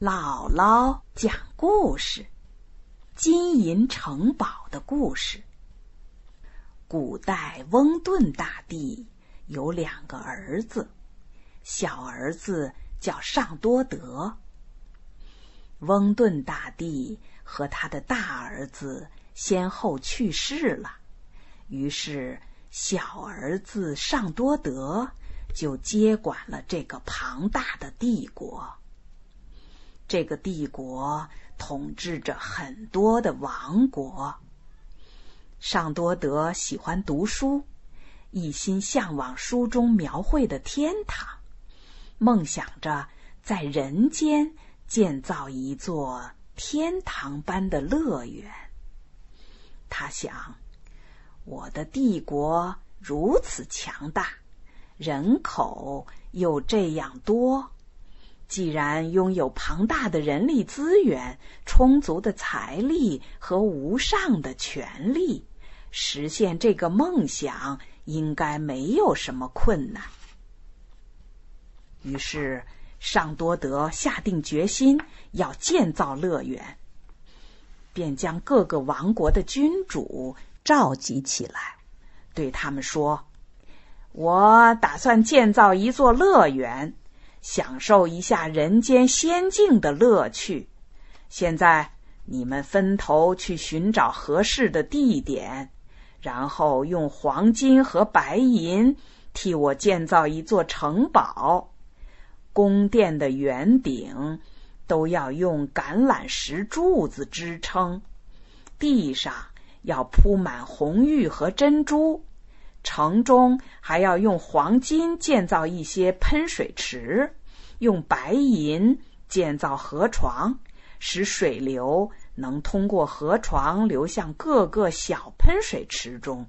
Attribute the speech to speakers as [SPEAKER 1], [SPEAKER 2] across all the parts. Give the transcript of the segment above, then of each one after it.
[SPEAKER 1] 姥姥讲故事：金银城堡的故事。古代翁顿大帝有两个儿子，小儿子叫尚多德。翁顿大帝和他的大儿子先后去世了，于是小儿子尚多德就接管了这个庞大的帝国。这个帝国统治着很多的王国。尚多德喜欢读书，一心向往书中描绘的天堂，梦想着在人间建造一座天堂般的乐园。他想，我的帝国如此强大，人口又这样多。既然拥有庞大的人力资源、充足的财力和无上的权力，实现这个梦想应该没有什么困难。于是，尚多德下定决心要建造乐园，便将各个王国的君主召集起来，对他们说：“我打算建造一座乐园。”享受一下人间仙境的乐趣。现在你们分头去寻找合适的地点，然后用黄金和白银替我建造一座城堡。宫殿的圆顶都要用橄榄石柱子支撑，地上要铺满红玉和珍珠。城中还要用黄金建造一些喷水池，用白银建造河床，使水流能通过河床流向各个小喷水池中。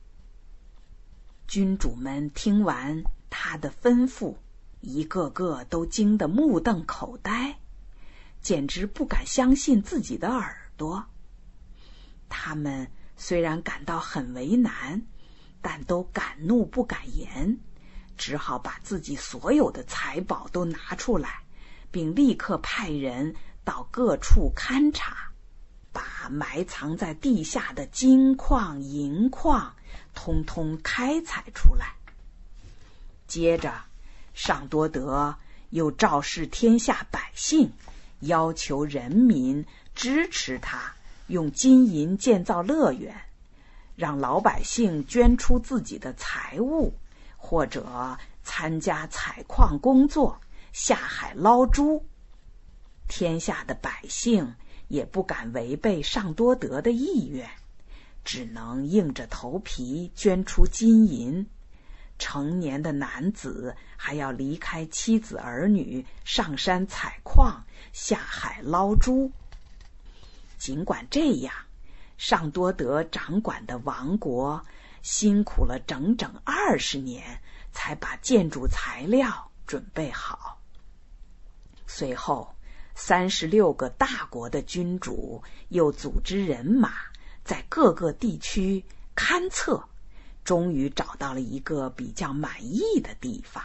[SPEAKER 1] 君主们听完他的吩咐，一个个都惊得目瞪口呆，简直不敢相信自己的耳朵。他们虽然感到很为难。但都敢怒不敢言，只好把自己所有的财宝都拿出来，并立刻派人到各处勘察，把埋藏在地下的金矿、银矿通通开采出来。接着，尚多德又昭示天下百姓，要求人民支持他用金银建造乐园。让老百姓捐出自己的财物，或者参加采矿工作、下海捞珠。天下的百姓也不敢违背尚多德的意愿，只能硬着头皮捐出金银。成年的男子还要离开妻子儿女，上山采矿、下海捞珠。尽管这样。尚多德掌管的王国辛苦了整整二十年，才把建筑材料准备好。随后，三十六个大国的君主又组织人马在各个地区勘测，终于找到了一个比较满意的地方。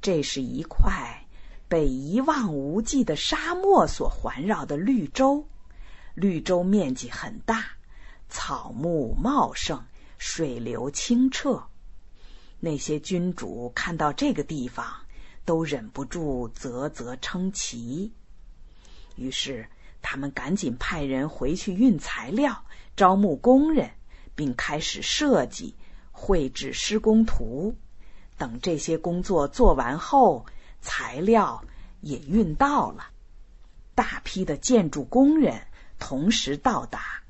[SPEAKER 1] 这是一块被一望无际的沙漠所环绕的绿洲。绿洲面积很大，草木茂盛，水流清澈。那些君主看到这个地方，都忍不住啧啧称奇。于是，他们赶紧派人回去运材料，招募工人，并开始设计、绘制施工图。等这些工作做完后，材料也运到了，大批的建筑工人。同时到达，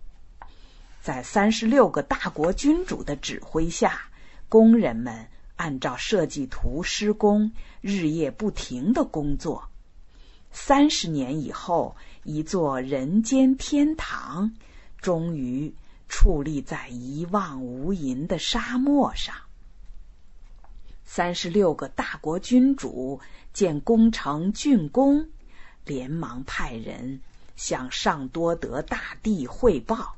[SPEAKER 1] 在三十六个大国君主的指挥下，工人们按照设计图施工，日夜不停的工作。三十年以后，一座人间天堂终于矗立在一望无垠的沙漠上。三十六个大国君主见工程竣工，连忙派人。向尚多德大帝汇报，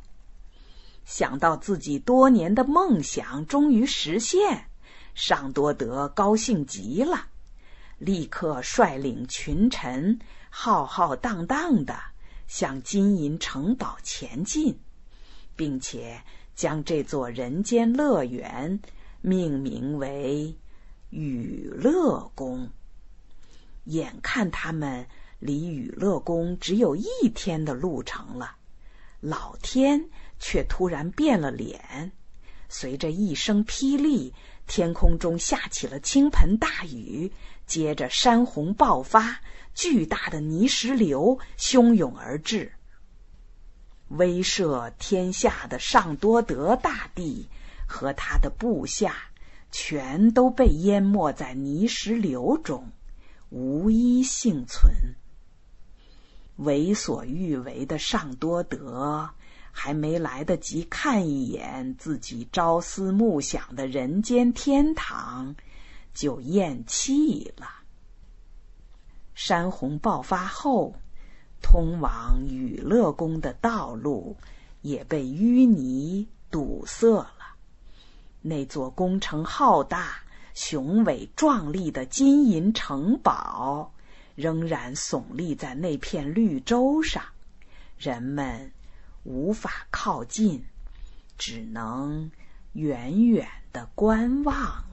[SPEAKER 1] 想到自己多年的梦想终于实现，尚多德高兴极了，立刻率领群臣浩浩荡荡的向金银城堡前进，并且将这座人间乐园命名为雨乐宫。眼看他们离雨乐宫只有一天的路程了，老天却突然变了脸，随着一声霹雳。天空中下起了倾盆大雨，接着山洪爆发，巨大的泥石流汹涌而至，威慑天下的尚多德大帝和他的部下全都被淹没在泥石流中，无一幸存。为所欲为的尚多德。还没来得及看一眼自己朝思暮想的人间天堂，就咽气了。山洪爆发后，通往雨乐宫的道路也被淤泥堵塞了。那座工程浩大、雄伟壮丽的金银城堡，仍然耸立在那片绿洲上，人们。无法靠近，只能远远的观望。